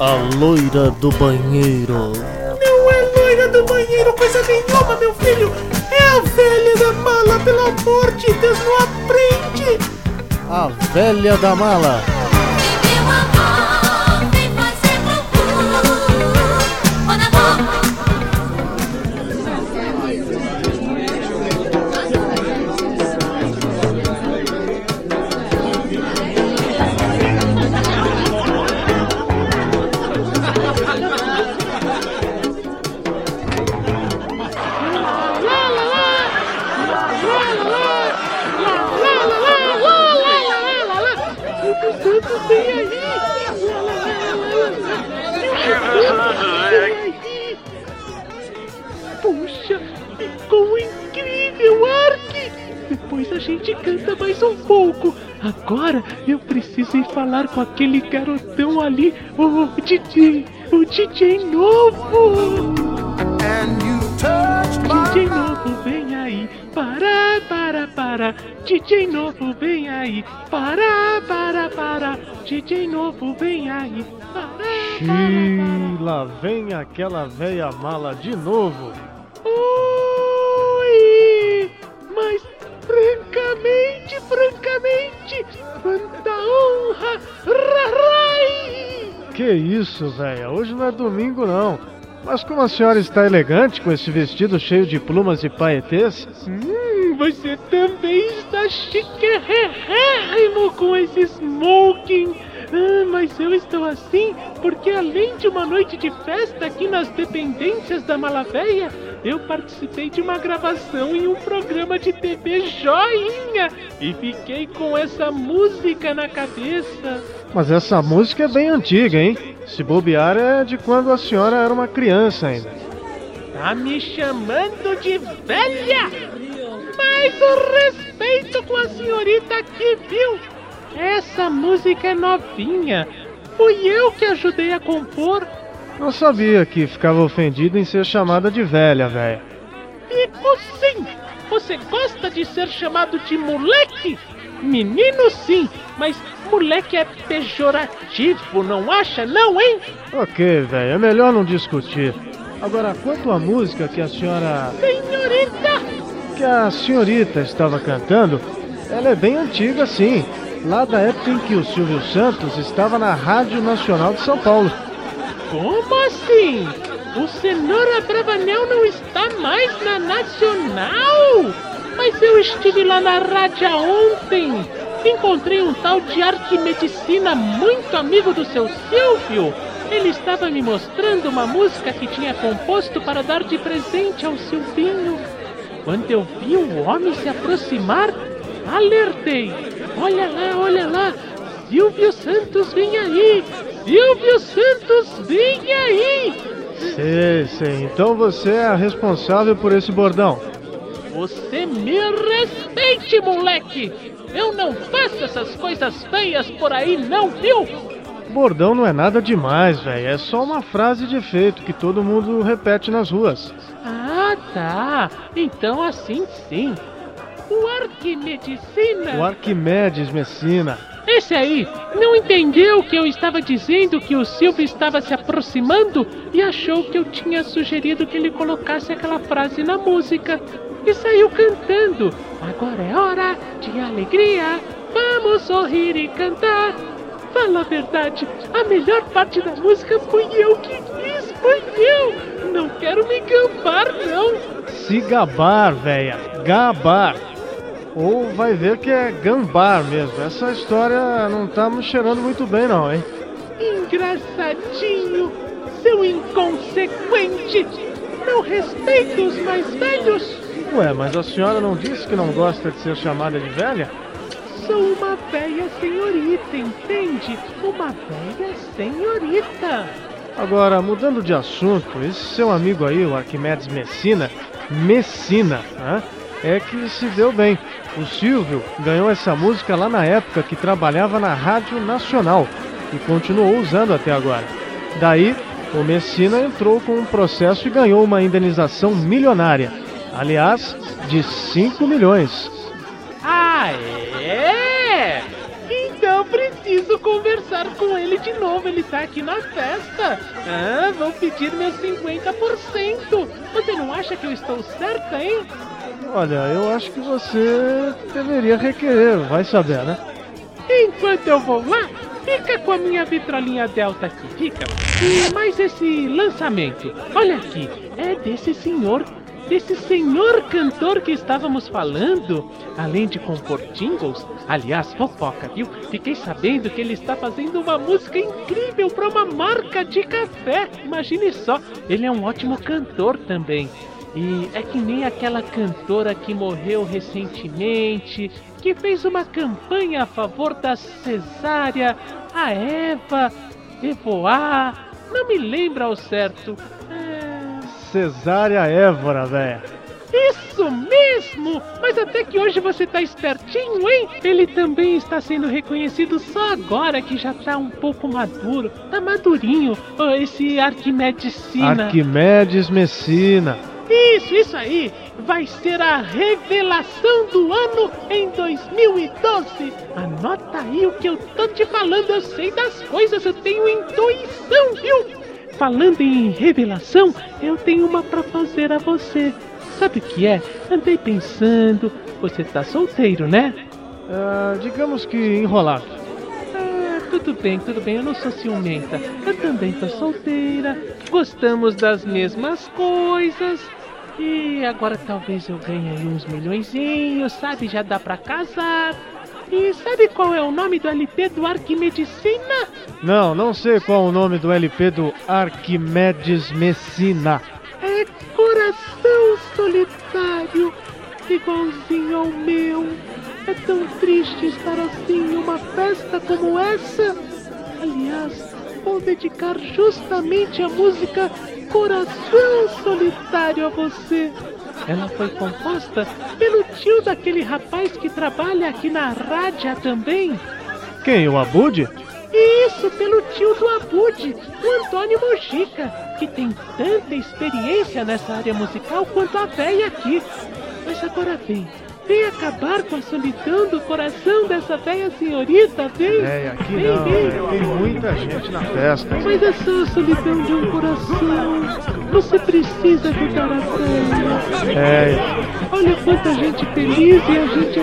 A loira do banheiro. Não é loira do banheiro coisa nenhuma, meu filho. É a velha da mala, pelo amor de Deus, não aprende. A velha da mala. Puxa, ficou incrível, Ark! Depois a gente canta mais um pouco. Agora eu preciso ir falar com aquele garotão ali, o DJ, o DJ novo. DJ novo, vem aí, para, para, para. DJ novo, vem aí, para, para, para. DJ novo, vem aí, para, Xiii, lá vem aquela velha mala de novo. Que isso, velha? Hoje não é domingo, não. Mas como a senhora está elegante com esse vestido cheio de plumas e paetês, Hum, você também está chiquérrimo com esse smoking. Ah, mas eu estou assim porque além de uma noite de festa aqui nas dependências da Malavéia, eu participei de uma gravação em um programa de TV joinha e fiquei com essa música na cabeça. Mas essa música é bem antiga, hein? Se bobear é de quando a senhora era uma criança ainda. Tá me chamando de velha? Mas o respeito com a senhorita aqui, viu? Essa música é novinha. Fui eu que ajudei a compor. Não sabia que ficava ofendido em ser chamada de velha, velha. Fico sim. Você gosta de ser chamado de moleque? Menino sim, mas moleque é pejorativo, não acha não, hein? Ok, velho, é melhor não discutir. Agora, quanto à música que a senhora. Senhorita! que a senhorita estava cantando, ela é bem antiga, sim. Lá da época em que o Silvio Santos estava na Rádio Nacional de São Paulo. Como assim? O Cenoura Bravanel não está mais na Nacional? Mas eu estive lá na rádio ontem. Encontrei um tal de Arquimedicina muito amigo do seu Silvio. Ele estava me mostrando uma música que tinha composto para dar de presente ao Silvinho. Quando eu vi o homem se aproximar, alertei. Olha lá, olha lá. Silvio Santos vem aí. Silvio Santos vem aí. Sei, sei. Então você é a responsável por esse bordão. Você me respeite, moleque! Eu não faço essas coisas feias por aí, não, viu? Bordão não é nada demais, velho. É só uma frase de efeito que todo mundo repete nas ruas. Ah, tá. Então assim sim. O Arquimedicina. O Arquimedes Messina. Esse aí não entendeu que eu estava dizendo que o Silvio estava se aproximando e achou que eu tinha sugerido que ele colocasse aquela frase na música. E saiu cantando. Agora é hora de alegria. Vamos sorrir e cantar. Fala a verdade, a melhor parte da música foi eu que fiz, foi eu. Não quero me gabar, não. Se gabar, velha. Gabar. Ou vai ver que é gambar mesmo. Essa história não tá me cheirando muito bem, não, hein? Engraçadinho, seu inconsequente. Não respeita os mais velhos. Ué, mas a senhora não disse que não gosta de ser chamada de velha? Sou uma velha senhorita, entende? Uma velha senhorita. Agora, mudando de assunto, esse seu amigo aí, o Arquimedes Messina, Messina, né? É que se deu bem. O Silvio ganhou essa música lá na época que trabalhava na Rádio Nacional e continuou usando até agora. Daí, o Messina entrou com um processo e ganhou uma indenização milionária. Aliás, de 5 milhões. Ah, é? Então preciso conversar com ele de novo. Ele tá aqui na festa. Ah, vou pedir meus 50%. Você não acha que eu estou certa, hein? Olha, eu acho que você deveria requerer, vai saber, né? Enquanto eu vou lá, fica com a minha vitrolinha Delta aqui, fica. E mais esse lançamento. Olha aqui, é desse senhor desse senhor cantor que estávamos falando, além de compor jingles, aliás, fofoca, viu? Fiquei sabendo que ele está fazendo uma música incrível para uma marca de café. Imagine só, ele é um ótimo cantor também. E é que nem aquela cantora que morreu recentemente, que fez uma campanha a favor da cesárea, a Eva, Evoar, não me lembra ao certo. Cesária Évora, velho. Isso mesmo! Mas até que hoje você tá espertinho, hein? Ele também está sendo reconhecido só agora que já tá um pouco maduro. Tá madurinho, esse Arquimedes Sina. Arquimedes Messina. Isso, isso aí! Vai ser a revelação do ano em 2012! Anota aí o que eu tô te falando, eu sei das coisas, eu tenho intuição, viu? Falando em revelação, eu tenho uma para fazer a você. Sabe o que é? Andei pensando. Você tá solteiro, né? Uh, digamos que enrolado. Ah, tudo bem, tudo bem. Eu não sou ciumenta. Eu também tô solteira. Gostamos das mesmas coisas. E agora talvez eu ganhe aí uns milhõeszinhos, sabe? Já dá pra casar. E sabe qual é o nome do LP do Arquimedicina? Não, não sei qual é o nome do LP do Arquimedes Messina. É Coração Solitário, igualzinho ao meu. É tão triste estar assim em uma festa como essa. Aliás, vou dedicar justamente a música Coração Solitário a você. Ela foi composta pelo tio daquele rapaz que trabalha aqui na rádio também. Quem, o Abude? Isso, pelo tio do Abude, o Antônio Mojica, que tem tanta experiência nessa área musical quanto a véia aqui. Mas agora vem, Vem acabar com a solidão do coração dessa velha senhorita, vem! É, aqui vem, não, vem. tem muita gente na festa. Mas é só a solidão de um coração. Você precisa ajudar a velha. É. Olha quanta gente feliz e a gente é,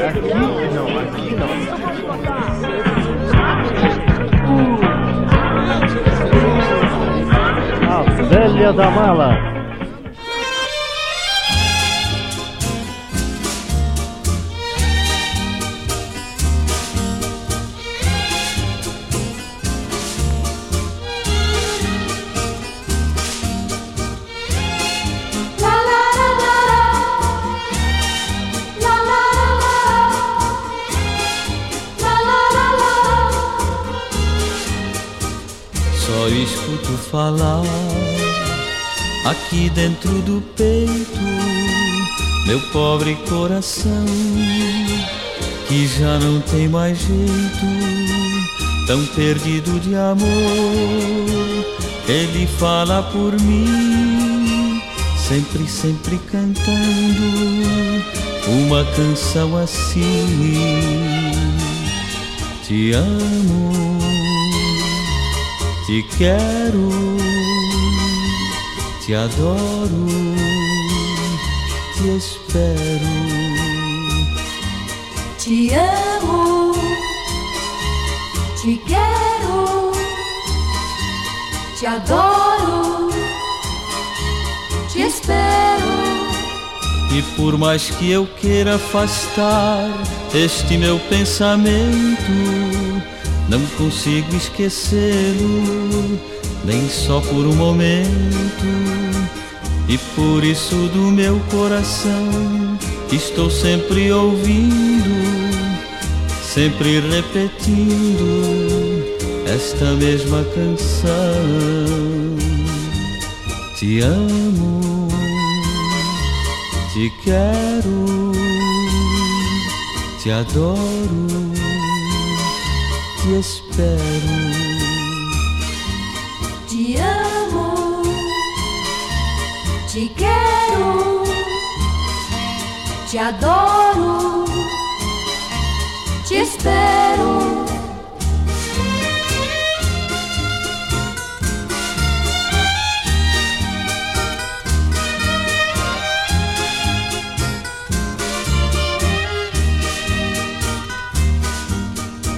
é. Aqui não, aqui não. A velha da mala. Falar aqui dentro do peito, meu pobre coração, que já não tem mais jeito, tão perdido de amor. Ele fala por mim, sempre, sempre cantando uma canção assim. Te amo te quero, te adoro, te espero. Te amo, te quero, te adoro, te espero. E por mais que eu queira afastar este meu pensamento, não consigo esquecê-lo, nem só por um momento. E por isso do meu coração estou sempre ouvindo, sempre repetindo esta mesma canção. Te amo, te quero, te adoro te espero. Te amo, te quero, te adoro, te espero.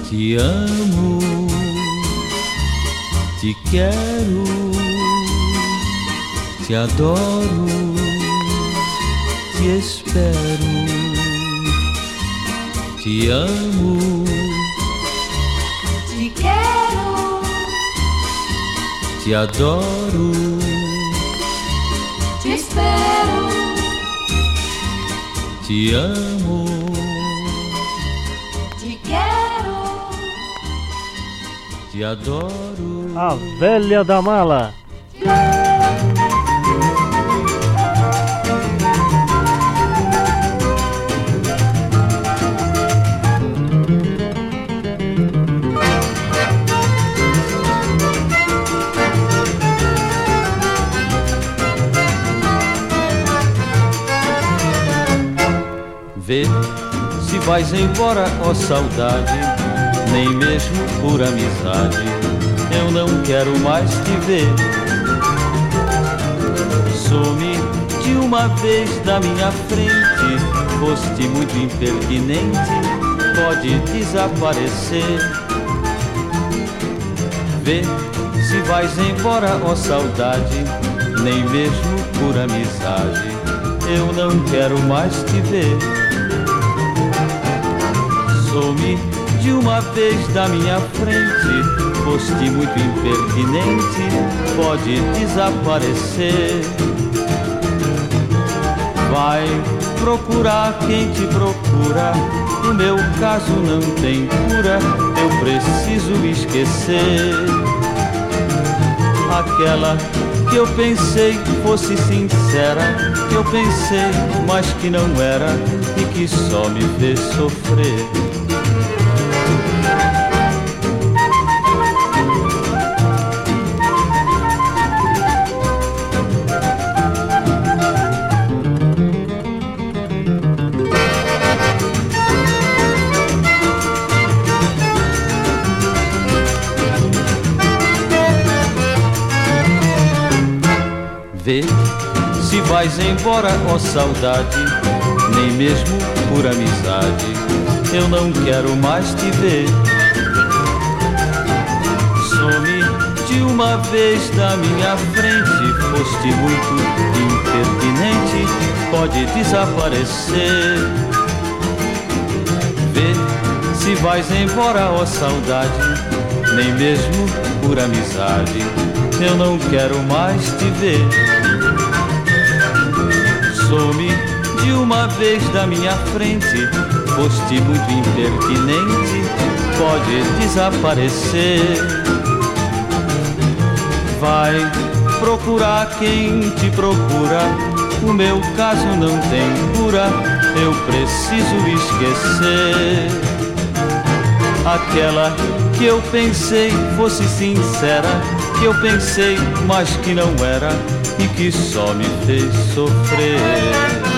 Te amo te quero, te adoro, te espero. Te amo, te quero, te adoro, te espero, te amo, te quero, te adoro. A velha da mala. Vê se vais embora, ó saudade, nem mesmo por amizade. Eu não quero mais te ver. Some de uma vez da minha frente, foste muito impertinente, pode desaparecer. Vê se vais embora, ó saudade, nem mesmo por amizade. Eu não quero mais te ver. Some de uma vez da minha frente, foste muito impertinente, pode desaparecer. Vai procurar quem te procura, no meu caso não tem cura, eu preciso esquecer. Aquela que eu pensei fosse sincera, que eu pensei, mas que não era, e que só me fez sofrer. Vê se vais embora, ó saudade, nem mesmo por amizade, eu não quero mais te ver. Some de uma vez da minha frente, foste muito impertinente, pode desaparecer. Vê se vais embora, ó saudade, nem mesmo por amizade, eu não quero mais te ver. Some de uma vez da minha frente, foste muito impertinente, pode desaparecer. Vai procurar quem te procura, o meu caso não tem cura, eu preciso esquecer. Aquela que eu pensei fosse sincera, que eu pensei, mas que não era e que só me fez sofrer.